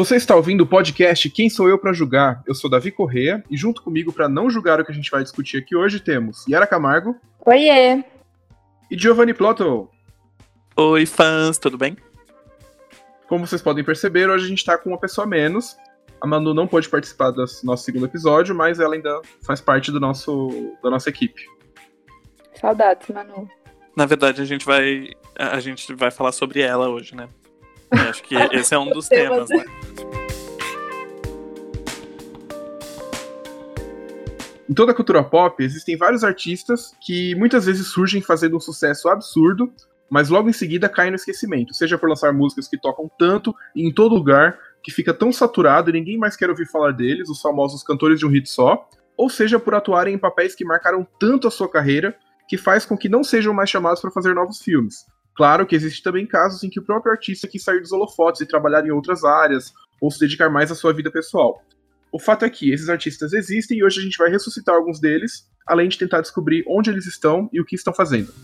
Você está ouvindo o podcast Quem Sou Eu para Julgar? Eu sou Davi Correa e junto comigo para não julgar o que a gente vai discutir aqui hoje temos Yara Camargo. Oiê! E Giovanni Plotto. Oi, fãs, tudo bem? Como vocês podem perceber, hoje a gente está com uma pessoa a menos. A Manu não pôde participar do nosso segundo episódio, mas ela ainda faz parte do nosso, da nossa equipe. Saudades, Manu. Na verdade, a gente vai a gente vai falar sobre ela hoje, né? Eu acho que esse é um dos temas, né? Em toda a cultura pop, existem vários artistas que muitas vezes surgem fazendo um sucesso absurdo, mas logo em seguida caem no esquecimento, seja por lançar músicas que tocam tanto e em todo lugar, que fica tão saturado e ninguém mais quer ouvir falar deles, os famosos cantores de um hit só, ou seja por atuarem em papéis que marcaram tanto a sua carreira que faz com que não sejam mais chamados para fazer novos filmes. Claro que existem também casos em que o próprio artista quis sair dos holofotes e trabalhar em outras áreas, ou se dedicar mais à sua vida pessoal. O fato é que esses artistas existem e hoje a gente vai ressuscitar alguns deles, além de tentar descobrir onde eles estão e o que estão fazendo.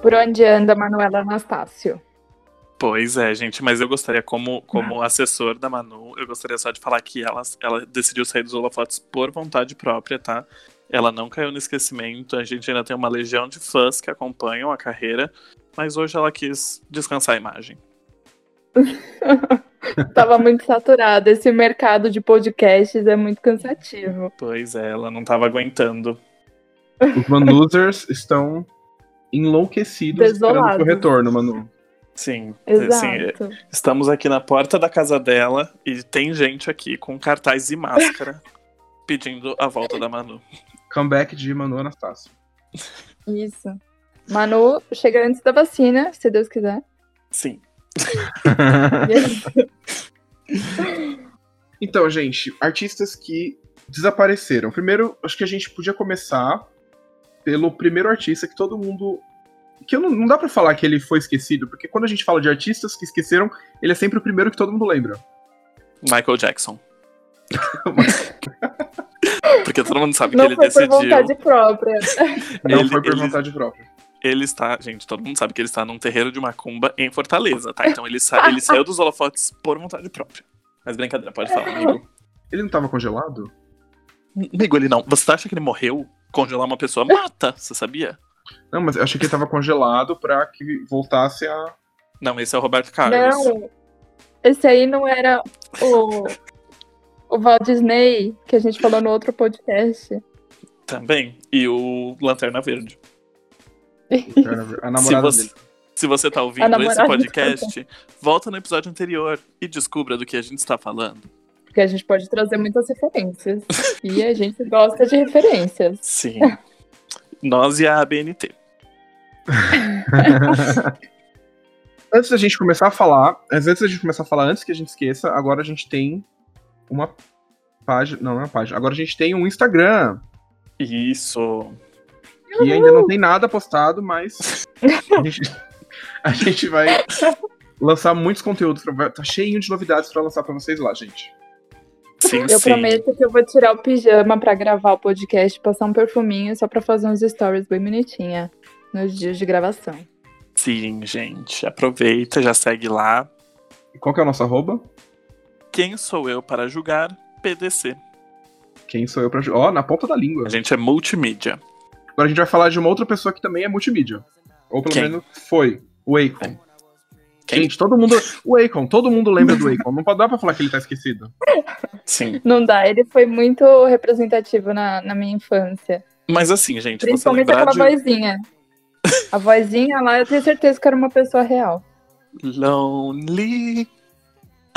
Por onde anda Manuela Anastácio? Pois é, gente, mas eu gostaria, como, como assessor da Manu, eu gostaria só de falar que ela, ela decidiu sair dos holofotes por vontade própria, tá? Ela não caiu no esquecimento, a gente ainda tem uma legião de fãs que acompanham a carreira, mas hoje ela quis descansar a imagem. tava muito saturado. Esse mercado de podcasts é muito cansativo. Pois é, ela não tava aguentando. Os Manusers estão enlouquecidos Desolados. esperando seu retorno, Manu. Sim, Exato. sim, estamos aqui na porta da casa dela e tem gente aqui com cartaz e máscara pedindo a volta da Manu. Comeback de Manu Anastácio. Isso. Manu chega antes da vacina, se Deus quiser. Sim. Então, gente, artistas que desapareceram. Primeiro, acho que a gente podia começar pelo primeiro artista que todo mundo. Que não, não dá pra falar que ele foi esquecido, porque quando a gente fala de artistas que esqueceram, ele é sempre o primeiro que todo mundo lembra. Michael Jackson. Porque todo mundo sabe Não que ele foi por decidiu. vontade própria. Não Ele- foi por ele- vontade própria. Ele está, gente, todo mundo sabe que ele está num terreiro de macumba em Fortaleza, tá? Então ele, sa- ele saiu dos holofotes por vontade própria. Mas brincadeira, pode falar, amigo. Ele não tava congelado? Amigo, ele não. Você acha que ele morreu? Congelar uma pessoa mata, você sabia? Não, mas eu achei que ele tava congelado pra que voltasse a. Não, esse é o Roberto Carlos. Não. Esse aí não era o. O Walt Disney, que a gente falou no outro podcast. Também. E o Lanterna Verde. A Se namorada você, dele. se você tá A ouvindo esse podcast, volta no episódio anterior e descubra do que a gente está falando. Porque a gente pode trazer muitas referências. e a gente gosta de referências. Sim. Nós e a ABNT. antes da gente começar a falar, antes da gente começar a falar, antes que a gente esqueça, agora a gente tem uma página. Não, não é uma página. Agora a gente tem um Instagram. Isso. Que ainda não tem nada postado, mas a gente, a gente vai lançar muitos conteúdos. Pra, tá cheio de novidades pra lançar pra vocês lá, gente. Sim, Eu sim. prometo que eu vou tirar o pijama pra gravar o podcast, passar um perfuminho só pra fazer uns stories bem bonitinha nos dias de gravação. Sim, gente. Aproveita, já segue lá. Qual que é o nosso arroba? Quem sou eu para julgar? PDC. Quem sou eu pra. Ó, na ponta da língua. A gente é multimídia. Agora a gente vai falar de uma outra pessoa que também é multimídia. Ou pelo Quem? menos foi. O Akon. Quem? Gente, todo mundo. O Akon, todo mundo lembra do Akon. Não pode dar pra falar que ele tá esquecido. Sim. Não dá, ele foi muito representativo na, na minha infância. Mas assim, gente, você Principalmente lembrar aquela de vozinha. A vozinha lá, eu tenho certeza que era uma pessoa real. Lonely.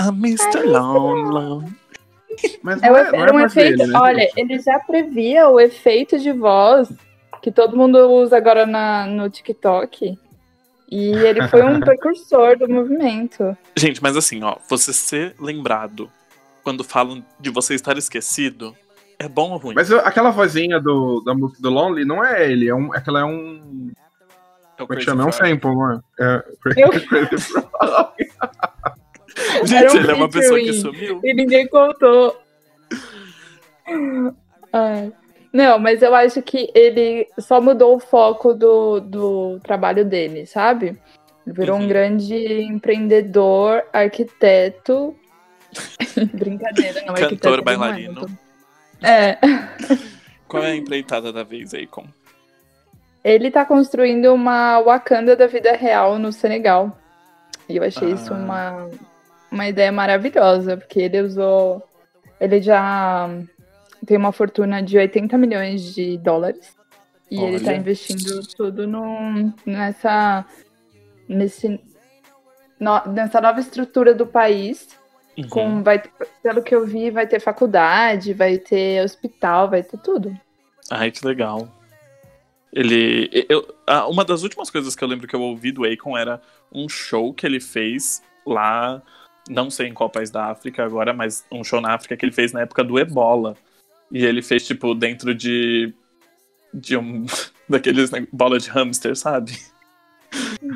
I'm Mr. Lonely. Mas É é, era é um mais efeito. dele, né, olha, gente? ele já previa o efeito de voz que todo mundo usa agora na, no TikTok. E ele foi um precursor do movimento. Gente, mas assim, ó, você ser lembrado quando falam de você estar esquecido é bom ou ruim? Mas eu- aquela vozinha do, da música do Lonely não é ele, é um, aquela é um. É o Como é que chama? É um sample, não é? É. Eu- Gente, um ele é uma pessoa que sumiu. E ninguém contou. Ai. Não, mas eu acho que ele só mudou o foco do, do trabalho dele, sabe? Ele virou Uhum. um grande empreendedor, arquiteto. Brincadeira, não, Cantor, arquiteto não é, bailarino. É. Qual é a empreitada da vez aí, com? Ele tá construindo uma Wakanda da vida real no Senegal. E eu achei isso Ah. uma, uma ideia maravilhosa, porque ele usou. Ele já tem uma fortuna de 80 milhões de dólares. E ele tá Olha. investindo tudo no, nessa. Nesse, no- nessa nova estrutura do país. Uhum. Com, vai, pelo que eu vi, vai ter faculdade, vai ter hospital, vai ter tudo. Ai, que legal. Ele. Eu, uma das últimas coisas que eu lembro que eu ouvi do Akon era um show que ele fez lá. Não sei em qual país da África agora, mas um show na África que ele fez na época do Ebola. E ele fez, tipo, dentro de. de um. daqueles né, bola de hamster, sabe?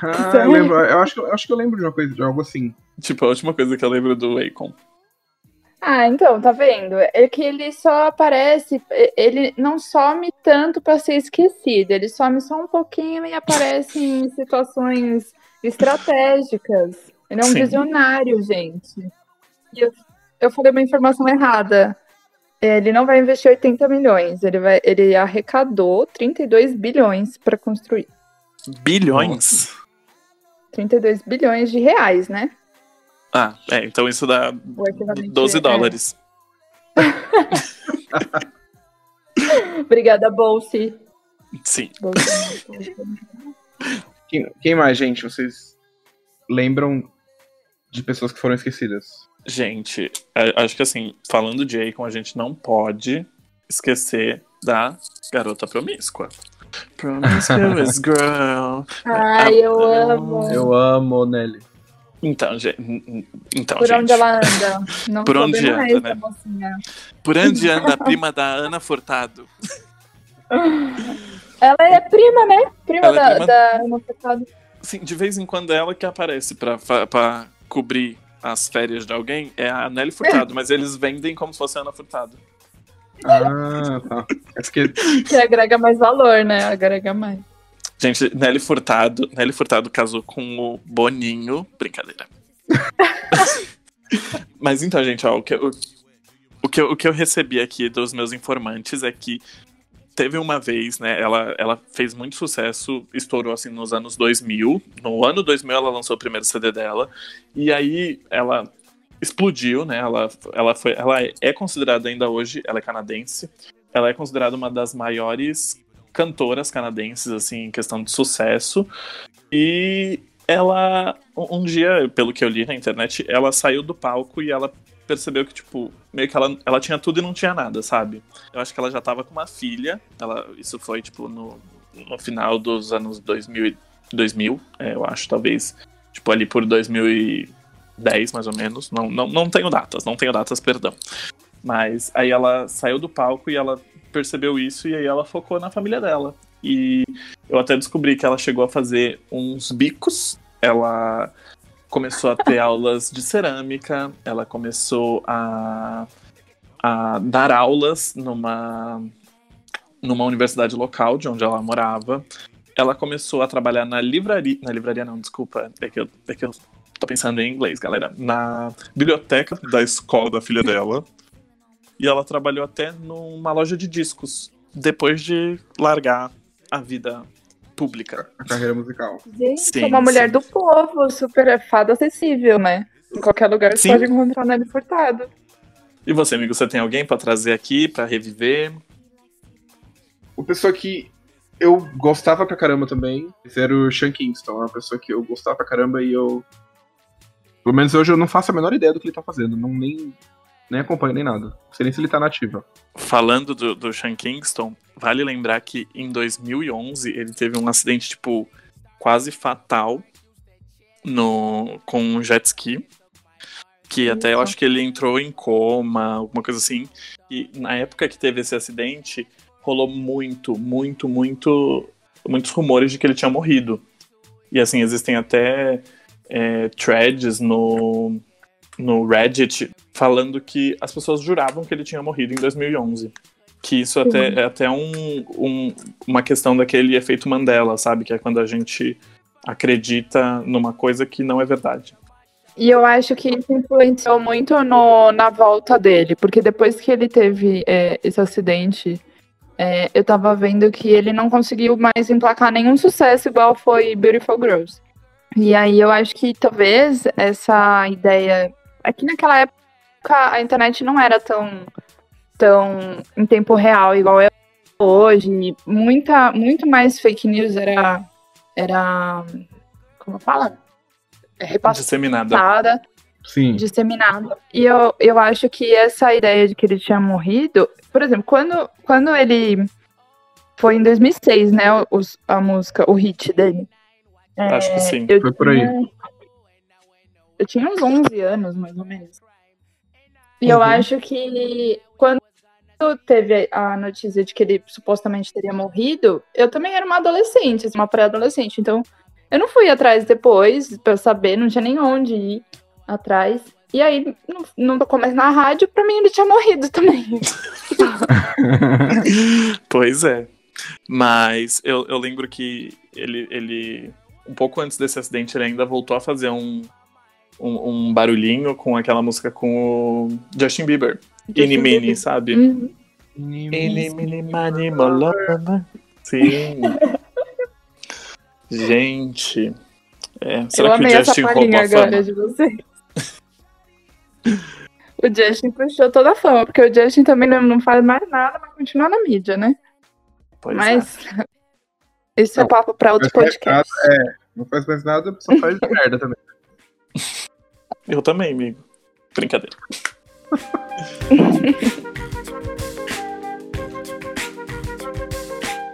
Ah, eu, lembro, eu, acho, que- eu acho que eu lembro de uma coisa, de algo assim. Tipo, a última coisa que eu lembro do Akon. Ah, então, tá vendo? É que ele só aparece, ele não some tanto pra ser esquecido, ele some só um pouquinho e aparece em situações estratégicas. Ele é um Sim. visionário, gente. E eu, eu falei uma informação errada. Ele não vai investir 80 milhões, ele, vai, ele arrecadou 32 bilhões pra construir. Bilhões? 32 bilhões de reais, né? Ah, é, então isso dá O equivalente 12 é- dólares. Obrigada, Bolsi. Sim. Quem, quem mais, gente? Vocês lembram de pessoas que foram esquecidas? Gente, a- acho que assim, falando de Akon, a gente não pode esquecer da garota promíscua. Promiscuous girl. Ai, eu amo. Eu amo Nelly. Então, gente. Então, Por gente. onde ela anda? Não Por onde anda, essa né? mocinha. Por onde anda a prima da Ana Furtado? Ela é prima, né? Prima Ela é da, prima- da Ana Furtado. Sim, de vez em quando é ela que aparece pra, pra cobrir as férias de alguém é a Nelly Furtado, mas eles vendem como se fosse a Ana Furtado. Ah, tá. Essa que Que agrega mais valor, né? Agrega mais. Gente, Nelly Furtado, Nelly Furtado casou com o Boninho. Brincadeira. Mas então, gente, ó, o que, eu, o, que eu, o que eu recebi aqui dos meus informantes é que teve uma vez, né, ela, ela fez muito sucesso, estourou assim nos anos 2000. No ano 2000 ela lançou o primeiro CD dela, e aí ela explodiu, né, ela, ela, foi, ela é considerada ainda hoje, ela é canadense, ela é considerada uma das maiores cantoras canadenses, assim, em questão de sucesso. E ela, um dia, pelo que eu li na internet, ela saiu do palco e ela percebeu que, tipo, meio que ela, ela tinha tudo e não tinha nada, sabe? Eu acho que ela já tava com uma filha, ela, isso foi, tipo, no, no final dos anos 2000, e- 2000 é, eu acho, talvez, tipo, ali por 2010, mais ou menos. Não, não, não tenho datas, não tenho datas, perdão. Mas aí ela saiu do palco e ela percebeu isso e aí ela focou na família dela. E eu até descobri que ela chegou a fazer uns bicos. Ela começou a ter aulas de cerâmica, ela começou a, a dar aulas numa, numa universidade local de onde ela morava. Ela começou a trabalhar na livraria. Na livraria, não, desculpa. É que eu, é que eu tô pensando em inglês, galera. Na biblioteca da escola da filha dela. E ela trabalhou até numa loja de discos. Depois de largar a vida pública. a carreira musical. Gente, Sim, é uma mulher sim. do povo, super fada acessível, né? Em qualquer lugar você Sim. pode encontrar Nelly Furtado. E você, amigo, você tem alguém pra trazer aqui, pra reviver? Uma pessoa que eu gostava pra caramba também esse era o Sean Kingston. Uma pessoa que eu gostava pra caramba e eu. Pelo menos hoje eu não faço a menor ideia do que ele tá fazendo. Não nem, nem acompanho nem nada. Não sei nem se ele tá nativa. Falando do, do Sean Kingston, vale lembrar que em 2011 ele teve um acidente, tipo, quase fatal no, com um jet ski. Que até eu acho que ele entrou em coma, alguma coisa assim. E na época que teve esse acidente, rolou muito, muito, muito. Muitos rumores de que ele tinha morrido. E assim, existem até é, threads no, no Reddit falando que as pessoas juravam que ele tinha morrido em 2011. Que isso até, é até um, um- uma questão daquele efeito Mandela, sabe? Que é quando a gente acredita numa coisa que não é verdade. E eu acho que isso influenciou muito no, na volta dele, porque depois que ele teve é, esse acidente, é, eu tava vendo que ele não conseguiu mais emplacar nenhum sucesso igual foi Beautiful Girls. E aí eu acho que talvez essa ideia. Aqui é naquela época a internet não era tão, tão em tempo real igual é hoje. Muita, muito mais fake news era. era como fala? É repassada. Disseminada. Sim. Disseminada. E eu, eu acho que essa ideia de que ele tinha morrido. Por exemplo, quando, quando ele. Foi em 2006, né? O, a música, o hit dele. É, Acho que sim. Foi por aí. Eu tinha uns 11 anos, mais ou menos. E uhum. eu acho que quando teve a notícia de que ele supostamente teria morrido, eu também era uma adolescente, assim, uma pré-adolescente. Então, eu não fui atrás depois para saber, não tinha nem onde ir atrás. E aí, no, no começo na rádio, pra mim ele tinha morrido também. pois é. Mas eu, eu lembro que ele, ele um pouco antes desse acidente, ele ainda voltou a fazer um, um, um barulhinho com aquela música com o Justin Bieber. Ini Mini, sabe? Uhum. Ini Mini Mani Molana. Sim. Gente. É, será Eu que o Justin roubou a agora de vocês. o Justin puxou toda a fama, porque o Justin também não, não faz mais nada, mas continua na mídia, né? Pois mas é. Isso é papo para outro podcast. é, não faz mais nada, só faz merda também. Eu também, amigo. Brincadeira.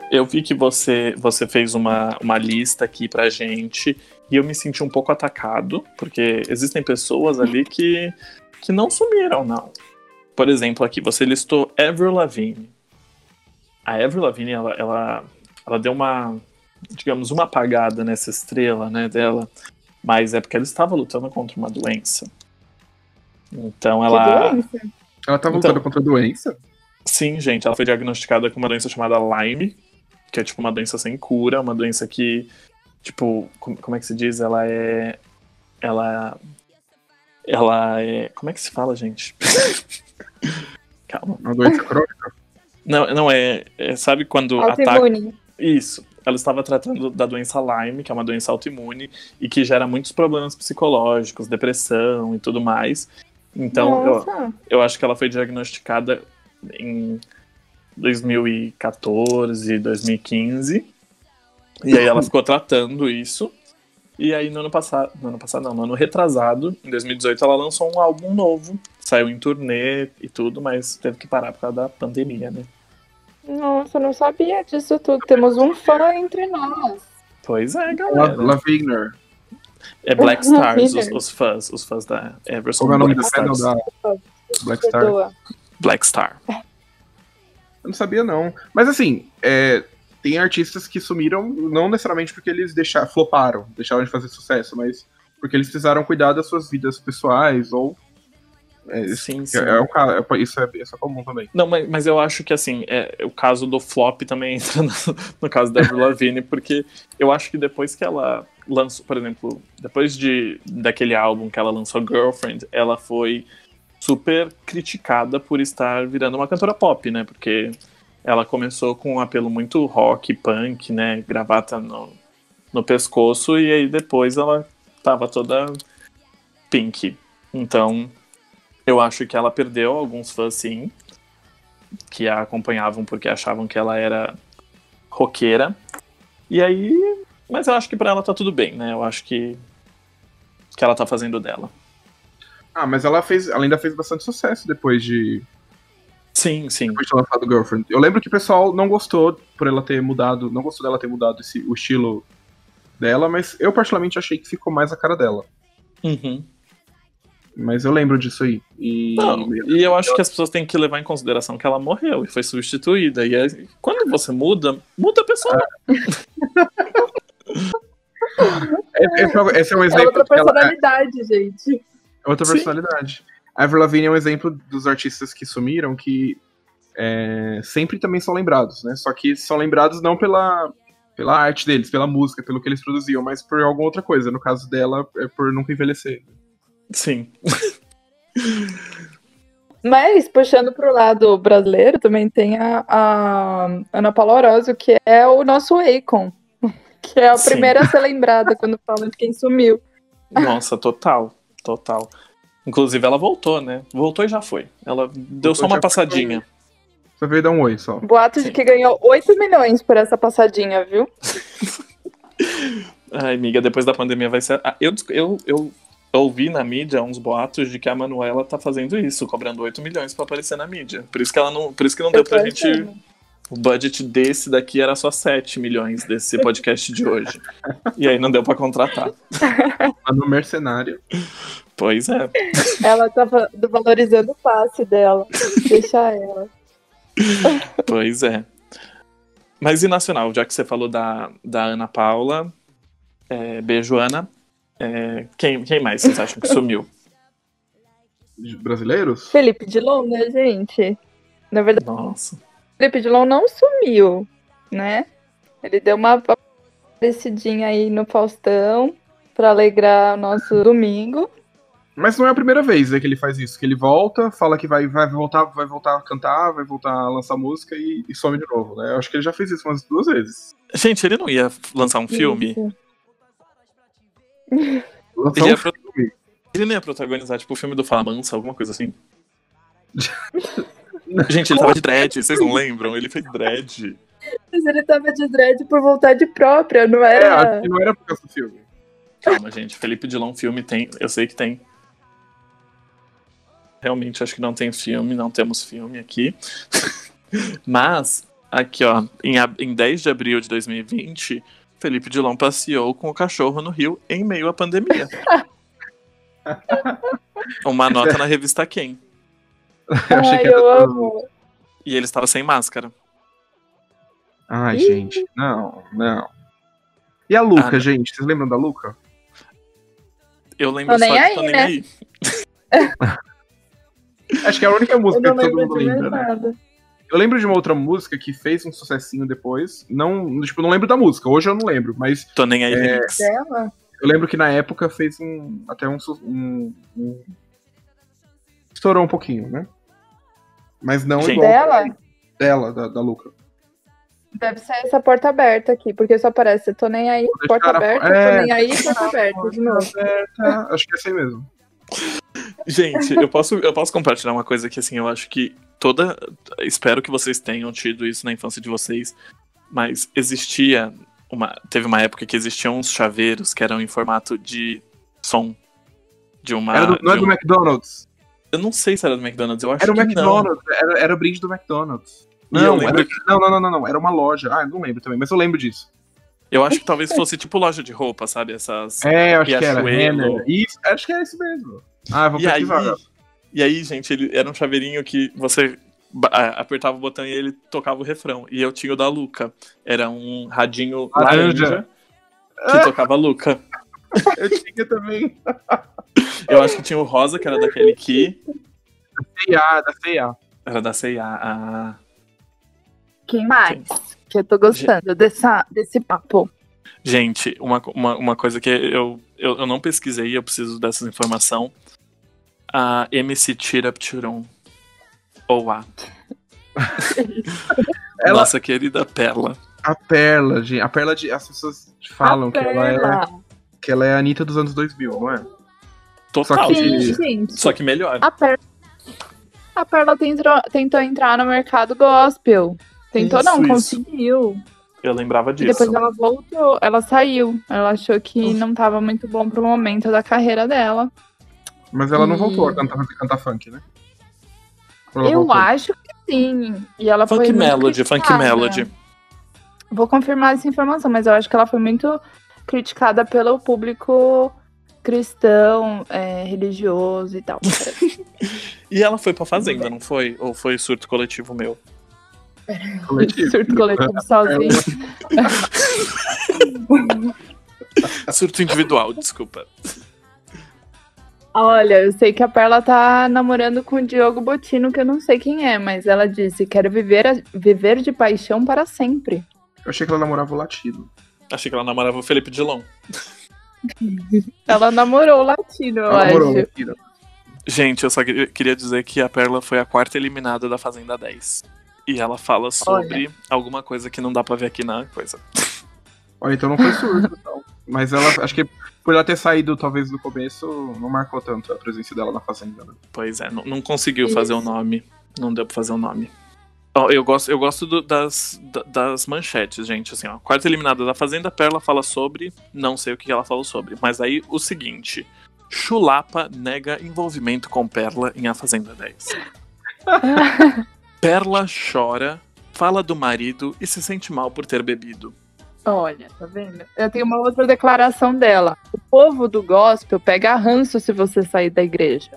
eu vi que você, você fez uma, uma lista aqui pra gente e eu me senti um pouco atacado, porque existem pessoas ali que, que não sumiram, não. Por exemplo, aqui você listou Avril Lavigne. A Avril Lavigne, ela, ela ela deu uma, digamos, uma apagada nessa estrela, né, dela, mas é porque ela estava lutando contra uma doença. Então ela. Doença? Ela estava lutando então, contra a doença? Sim, gente, ela foi diagnosticada com uma doença chamada Lyme, que é tipo uma doença sem cura, uma doença que, tipo, como é que se diz? Ela é. Ela. Ela é. Como é que se fala, gente? Calma. Uma doença crônica? Não, não é, é sabe quando Autoimune. ataca. Isso. Ela estava tratando da doença Lyme, que é uma doença autoimune e que gera muitos problemas psicológicos, depressão e tudo mais. Então, eu, eu acho que ela foi diagnosticada em 2014, 2015. E aí ela ficou tratando isso. E aí no ano passado, no ano passado não, no ano retrasado, em 2018, ela lançou um álbum novo, saiu em turnê e tudo, mas teve que parar por causa da pandemia, né? Nossa, eu não sabia disso tudo. Temos um fã entre nós. Pois é, galera. Lavigner. É Black Stars, os, os, fãs, os fãs da Everson. Como é o nome do fandom da Black Star? Black Star. Eu não sabia, não. Mas assim, é, tem artistas que sumiram, não necessariamente porque eles deixaram, floparam, deixaram de fazer sucesso, mas porque eles precisaram cuidar das suas vidas pessoais ou é, sim, sim. É, é, um, é, isso, é, isso é comum também. Não, mas, mas eu acho que assim, é, o caso do flop também entra no, no caso da Avril Lavigne, porque eu acho que depois que ela lançou, por exemplo, depois de, daquele álbum que ela lançou, Girlfriend, ela foi super criticada por estar virando uma cantora pop, né? Porque ela começou com um apelo muito rock, punk, né? Gravata no, no pescoço, e aí depois ela tava toda pink. Então, eu acho que ela perdeu alguns fãs, sim, que a acompanhavam porque achavam que ela era roqueira. E aí. Mas eu acho que para ela tá tudo bem, né? Eu acho que. que ela tá fazendo dela. Ah, mas ela fez. Ela ainda fez bastante sucesso depois de. Sim, sim. Depois de lançado Girlfriend. Eu lembro que o pessoal não gostou por ela ter mudado. Não gostou dela ter mudado esse, o estilo dela, mas eu particularmente achei que ficou mais a cara dela. Uhum. Mas eu lembro disso aí. E, Não, e eu acho que as pessoas têm que levar em consideração que ela morreu e foi substituída. E aí, quando você muda, muda a pessoa. É, esse, é, esse, é um exemplo. É outra personalidade, ela... gente. É outra personalidade. Sim. A Avril Lavigne é um exemplo dos artistas que sumiram que é, sempre também são lembrados, né? Só que são lembrados não pela pela arte deles, pela música, pelo que eles produziam, mas por alguma outra coisa. No caso dela, é por nunca envelhecer. Sim. Mas, puxando pro lado brasileiro, também tem a, a Ana Paula Orozio, que é o nosso Akon. Que é a Sim. primeira a ser lembrada quando falam de quem sumiu. Nossa, total. Total. Inclusive, ela voltou, né? Voltou e já foi. Ela deu Voltou só uma passadinha. Só veio dar um oi só. Boato Sim. de que ganhou 8 milhões por essa passadinha, viu? Ai, amiga, depois da pandemia vai ser. Ah, Eu, eu, eu ouvi na mídia uns boatos de que a Manuela tá fazendo isso, cobrando 8 milhões pra aparecer na mídia. Por isso que ela não. Por isso que não deu pra gente. O budget desse daqui era só 7 milhões desse podcast de hoje. E aí não deu pra contratar. Tá no mercenário. Pois é. Ela tava valorizando o passe dela. Deixa ela. Pois é. Mas e nacional, já que você falou da, da Ana Paula, é, beijo Ana. É, quem, quem mais vocês acham que sumiu? Brasileiros? Felipe Dilon, né, gente? Na verdade, Nossa. Felipe Dilon não sumiu, né? Ele deu uma aparecidinha aí no Faustão pra alegrar o nosso domingo. Mas não é a primeira vez né, que ele faz isso. Que ele volta, fala que vai, vai, voltar, vai voltar a cantar, vai voltar a lançar música e, e some de novo, né? Eu acho que ele já fez isso umas duas vezes. Gente, ele não ia lançar um filme? Isso. Lançar Ele um ia pro-. Ele não ia protagonizar, tipo, o filme do Fala Mansa, alguma coisa assim? Gente, ele tava de dread, vocês não lembram? Ele fez dread. Mas ele tava de dread por vontade própria, não É, era? acho que não era por causa do filme. Calma, gente. Felipe Dilon filme tem. Eu sei que tem. Realmente acho que não tem filme, não temos filme aqui. Mas, aqui ó, em, em 10 de abril de 2020, Felipe Dilon passeou com o cachorro no Rio em meio à pandemia. Uma nota na revista Quem. Eu achei Ai, que era eu amo. E ele estava sem máscara. Ai, Ih. gente, não, não. E a Luca, Ah, gente? Vocês lembram da Luca? Eu lembro Tô nem só de aí, Tô Nem né? Aí. Acho que é a única música que todo mundo lembra, né? Eu lembro de uma outra música que fez um sucessinho depois. Não, tipo, não lembro da música. Hoje eu não lembro, mas Tô Nem Aí É. remix. Eu lembro que na época fez um até um, um- um- estourou um pouquinho, né? Mas não Gente. igual Dela? dela, da, da Luca. Deve ser essa porta aberta aqui, porque só aparece tô nem aí, deixar porta a- aberta, é. tô nem aí, porta aberta de novo. Tá, acho que é assim mesmo. Gente, eu posso, eu posso compartilhar uma coisa que, assim, eu acho que toda. Espero que vocês tenham tido isso na infância de vocês, mas existia. Uma, teve uma época que existiam uns chaveiros que eram em formato de som. De uma. Era do, não é de do um- McDonald's. Eu não sei se era do McDonald's, eu acho Era o que McDonald's, era, era o brinde do McDonald's. Não, era- não, não, não, não, não, era uma loja. Ah, não lembro também, mas eu lembro disso. Eu acho que talvez fosse tipo loja de roupa, sabe? Essas. É, eu acho que era. Renner. Isso, acho que era isso mesmo. Ah, vou E aí, pesquisar. E aí, gente, ele era um chaveirinho que você apertava o botão e ele tocava o refrão. E eu tinha o da Luca. Era um radinho Laranja. laranja que tocava Luca. Eu tinha também. Eu acho que tinha o rosa, que era da Kelly Key. C&A, da C&A. Era da C&A. Ah, Quem mais? Que eu tô gostando dessa, desse papo. Gente, uma, uma, uma coisa que eu, eu, eu não pesquisei, eu preciso dessa informação. A MC Tirap Turum. Ou a. Ela- Nossa querida Perla. A Perla, gente. A Perla, de, as pessoas falam A que ela, é, que ela é a Anitta dos anos 2000, não é? Total. Só que- Sim. Só que melhor. A Perla, a Perla tentou, tentou entrar no mercado gospel. Tentou Isso, não, isso. conseguiu. Eu lembrava E disso. depois ela voltou, ela saiu. Ela achou que não tava muito bom pro momento da carreira dela. Mas ela não E- voltou a cantar, a cantar funk, né? Ela Eu voltou? acho que sim. E ela foi Funk muito Melody, Funk. Melody. Vou confirmar essa informação, mas eu acho que ela foi muito criticada pelo público cristão, é, religioso e tal. E ela foi pra Fazenda, não foi? Ou foi surto coletivo meu? Coletivo. Surto coletivo sozinho. Surto individual, desculpa. Olha, eu sei que a Perla tá namorando com o Diogo Botino, que eu não sei quem é, mas ela disse: quero viver, a- viver de paixão para sempre. Eu achei que ela namorava o Latino. Achei que ela namorava o Felipe Dilon. Ela namorou o latino, eu Ela namorou o acho. Latino. Gente, eu só que- queria dizer que a Perla foi a quarta eliminada da Fazenda 10. E ela fala sobre alguma coisa que não dá pra ver aqui na coisa. Olha, então não foi surdo, não. Mas ela, acho que por ela ter saído talvez do começo, não marcou tanto a presença dela na Fazenda. Né? Pois é, não, não conseguiu fazer o nome. Não deu pra fazer o nome. Ó, eu gosto, eu gosto do- das, da- das manchetes, gente. Assim, ó. Quarta eliminada da Fazenda, Perla fala sobre. Não sei o que ela falou sobre. Mas aí o seguinte: Chulapa nega envolvimento com Perla em A Fazenda 10. Perla chora, fala do marido e se sente mal por ter bebido. Olha, tá vendo? Eu tenho uma outra declaração dela. O povo do gospel pega ranço se você sair da igreja.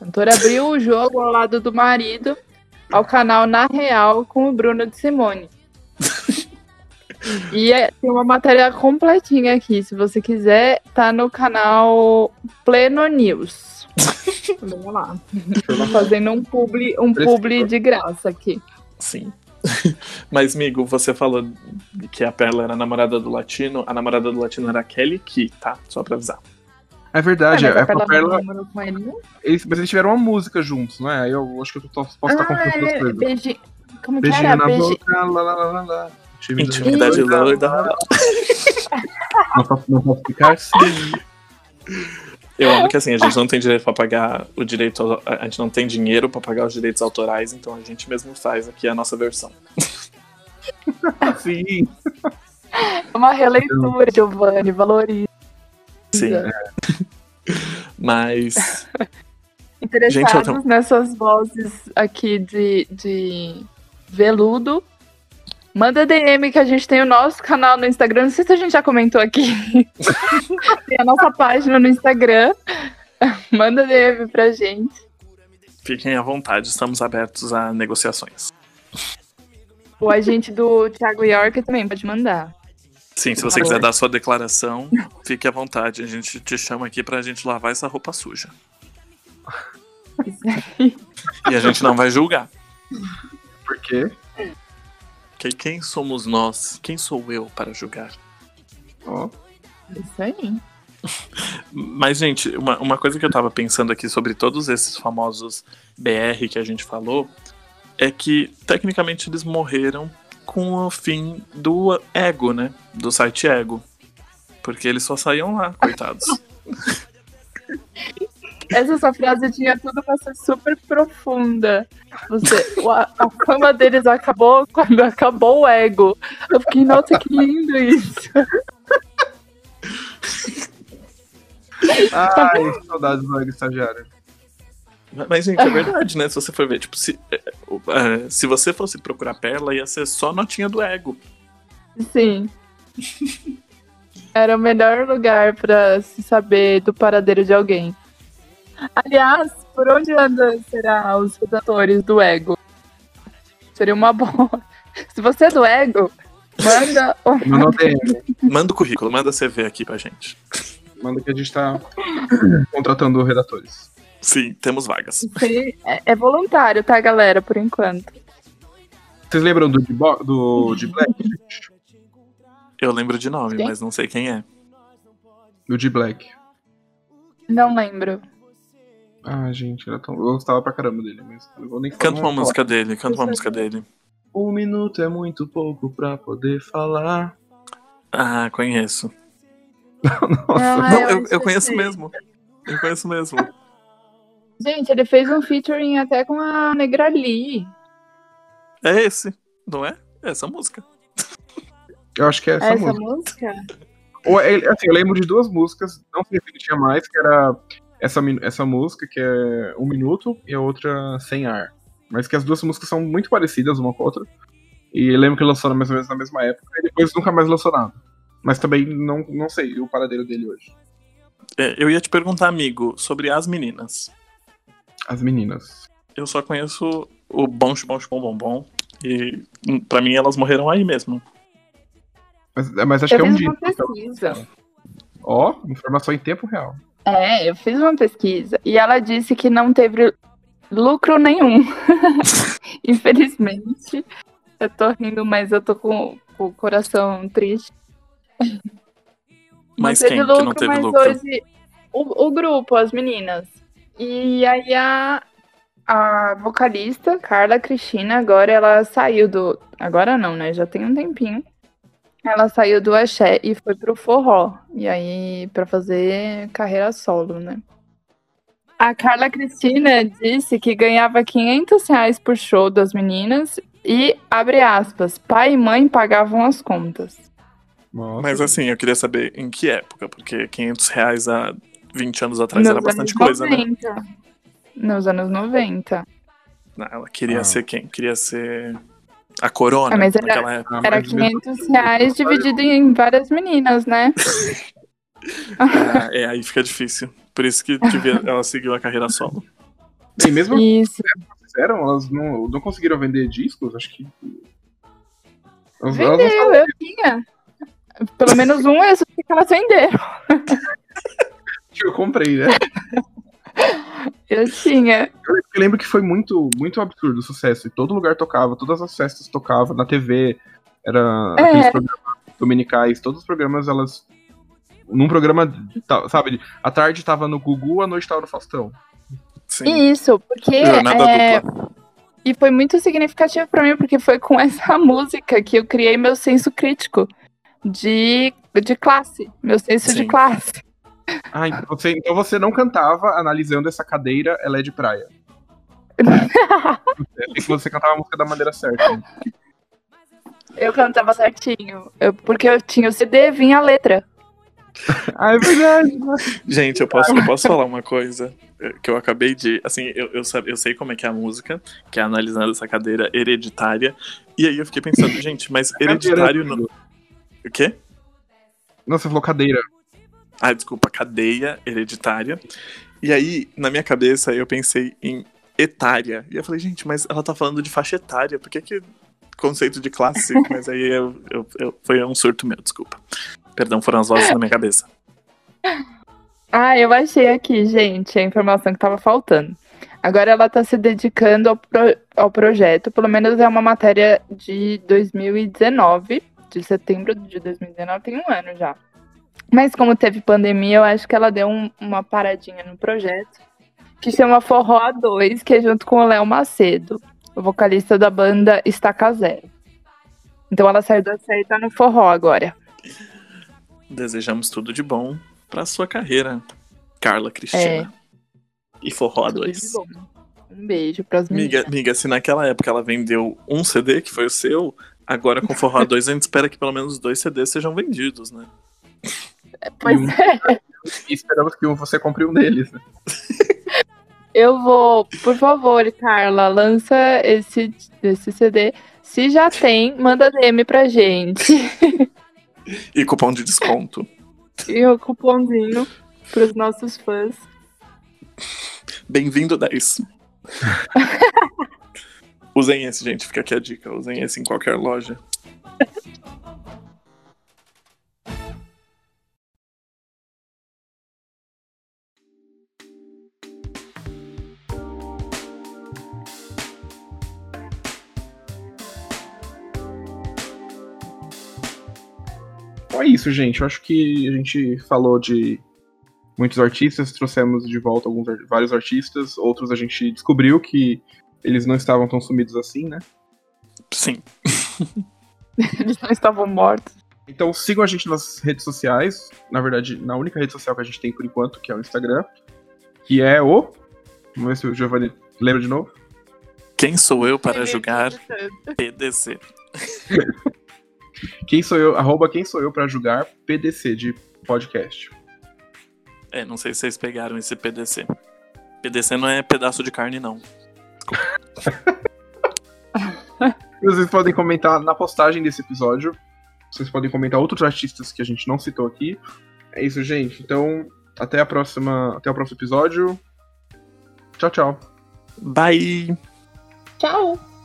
A cantora abriu o jogo ao lado do marido ao canal Na Real com o Bruno de Simone. E é- tem uma matéria completinha aqui, se você quiser, tá no canal Pleno News. Vamos lá. Fazendo um publi, um publi de graça aqui. Sim. Mas, amigo, você falou que a Perla era a namorada do Latino. A namorada do Latino era a Kelly Key, tá? Só pra avisar. É verdade, Ah, mas é, a a Perla Perla, com ele, não? eles, mas eles tiveram uma música juntos, não é? Aí eu acho que eu tô- posso estar Ah, confundindo as é, coisas. beijinho. Como que Beijinho era? na Beijinho. boca, lá, lá, lá, lá, lá. Intimidade doida. Não posso, não posso ficar sim. Eu amo que assim, a gente não tem direito pra pagar o direito. A gente não tem dinheiro pra pagar os direitos autorais, então a gente mesmo faz aqui a nossa versão. Sim. Uma releitura, Giovanni, valoriza. Sim. Mas. Interessados Gente, tô- nessas vozes aqui de, de veludo, manda DM que a gente tem o nosso canal no Instagram. Não sei se a gente já comentou aqui. tem a nossa página no Instagram. Manda DM pra gente. Fiquem à vontade, estamos abertos a negociações. O agente do Thiago York também pode mandar. Sim, se você quiser dar sua declaração, fique à vontade. A gente te chama aqui pra gente lavar essa roupa suja. E a gente não vai julgar. Por quê? Que quem somos nós? Quem sou eu para julgar? Ó, Isso aí. Mas, gente, uma, uma coisa que eu tava pensando aqui sobre todos esses famosos BR que a gente falou é que, tecnicamente, eles morreram com o fim do ego, né? Do site ego. Porque eles só saíam lá, coitados. Essa sua frase tinha tudo pra ser super profunda. Você, o- a, a fama deles acabou quando acabou o ego. Eu fiquei, nossa, que lindo isso. Ai, saudades do Ego Estagiário. Mas, gente, é verdade, né? Se você for ver, tipo, se, é, se você fosse procurar Perla, ia ser só notinha do ego. Sim. Era o melhor lugar pra se saber do paradeiro de alguém. Aliás, por onde anda será os redatores do ego? Seria uma boa. Se você é do ego, manda um Manda. Manda o currículo, manda CV aqui pra gente. Manda que a gente tá contratando redatores. Sim, temos vagas. Sim, é, é voluntário, tá, galera? Por enquanto. Vocês lembram do, do de Black? gente? Eu lembro de nome, Quem? mas não sei quem é. Do de Black. Não lembro. Ah, gente, era tão... eu gostava pra caramba dele, mas eu vou nem falar. Canta uma música dele, canta uma música dele. Um minuto é muito pouco pra poder falar. Ah, conheço. Nossa, Ah, não, eu eu, conheço mesmo. Eu conheço mesmo. Gente, ele fez um featuring até com a Negra Lee. É esse, não é? É essa música. eu acho que é essa, Essa, música. música? Ou, é- assim, eu lembro de duas músicas, não sei se ele tinha mais, que era essa, essa música, que é Um Minuto, e a outra Sem Ar. Mas que as duas músicas são muito parecidas uma com a outra. E lembro que lançou mais ou menos na mesma época, e depois nunca mais lançou nada. Mas também não, não sei o paradeiro dele hoje. É, eu ia te perguntar, amigo, sobre as meninas. As meninas. Eu só conheço o Bom Bom Bom Bom Bom. E hum, pra mim elas morreram aí mesmo. Mas, mas acho Eu que é um dia. pesquisa. Ó, informação em tempo real. É, eu fiz uma pesquisa e ela disse que não teve lucro nenhum. Infelizmente. Eu tô rindo, mas eu tô com, com o coração triste. Mas não quem teve que lucro, não teve mas lucro? hoje o, o grupo, as meninas. E aí a, a vocalista, Carla Cristina, agora ela saiu do. Agora não, né? Já tem um tempinho. Ela saiu do axé e foi pro forró. E aí, pra fazer carreira solo, né? A Carla Cristina disse que ganhava 500 reais por show das meninas e, abre aspas, pai e mãe pagavam as contas. Nossa. Mas assim, eu queria saber em que época, porque 500 reais há 20 anos atrás era Nos bastante anos coisa, né? 90. Nos anos 90. Não, ela queria Ah. ser quem? Queria ser a corona Ah, mas era- naquela época. Ah, Era mas mesmo 500 assim, reais dividido em várias meninas, né? Ah, é, aí fica difícil. Por isso que devia- ela seguiu a carreira solo. E mesmo Isso. que fizeram, elas não, não conseguiram vender discos, acho que. Elas, elas não Vendeu, eu tinha. Pelo menos um eu sei que elas venderam. eu comprei, né? Eu tinha. Eu lembro que foi muito, muito absurdo o sucesso. E todo lugar tocava, todas as festas tocavam, na TV, era É. aqueles programas dominicais, todos os programas, elas. Num programa, sabe, à tarde tava no Gugu, à noite tava no Faustão. Sim. Isso, porque. Jornada é. E foi muito significativo pra mim, porque foi com essa música que eu criei meu senso crítico de, de classe. Meu senso Sim. de classe. Ah, então você, então você não cantava analisando essa cadeira, ela é de praia. Eu achei que você cantava a música da maneira certa. né? Eu cantava certinho. Eu- porque eu tinha o CD, vinha a letra. Ah, é verdade. Gente, eu posso, eu posso falar uma coisa eh, que eu acabei de. Assim, eu, eu, eu sei como é que é a música, que é analisando essa cadeira hereditária. E aí eu fiquei pensando, gente, mas hereditário. Não... O quê? Não, você falou cadeira. Ah, desculpa, cadeia hereditária. E aí, na minha cabeça, eu pensei em etária. E eu falei, gente, mas ela tá falando de faixa etária, por que que conceito de classe? mas aí eu, eu- eu- foi um surto meu, desculpa. Perdão, foram as vozes na minha cabeça. Ah, eu achei aqui, gente, a informação que tava faltando. Agora ela tá se dedicando ao, pro- ao projeto, pelo menos é uma matéria de 2019, de setembro de 2019, tem um ano já. Mas como teve pandemia, eu acho que ela deu um- uma paradinha no projeto, que chama Forró A2, que é junto com o Léo Macedo, o vocalista da banda Estaca Zero. Então ela saiu da série e tá no forró agora. Desejamos tudo de bom pra sua carreira, Carla Cristina. E Forró Tudo 2. de bom. Um beijo pras Miga, meninas. miga, se naquela época ela vendeu um CD, que foi o seu, agora com Forró 2 a gente espera que pelo menos dois CDs sejam vendidos, né? Pois E um- é. E esperamos que você compre um deles. Né? Eu vou, por favor, Carla, lança esse, esse CD. Se já tem, manda DM pra gente. E cupom de desconto. E o cupomzinho pros nossos fãs. Bem-vindo 10. Usem esse, gente, fica aqui a dica. Usem esse em qualquer loja. Então é isso, gente. Eu acho que a gente falou de muitos artistas, trouxemos de volta alguns vários artistas, outros a gente descobriu que eles não estavam tão sumidos assim, né? Sim. Eles não estavam mortos. Então sigam a gente nas redes sociais, na verdade, na única rede social que a gente tem por enquanto, que é o Instagram, que é o. Vamos ver se o Giovanni lembra de novo. Quem sou eu para julgar PDC? Quem sou eu? Arroba quem sou eu pra julgar PDC de podcast. É, não sei se vocês pegaram esse PDC. PDC não é pedaço de carne, não. Vocês podem comentar na postagem desse episódio. Vocês podem comentar outros artistas que a gente não citou aqui. É isso, gente. Então, até a próxima. Até o próximo episódio. Tchau, tchau. Bye! Tchau!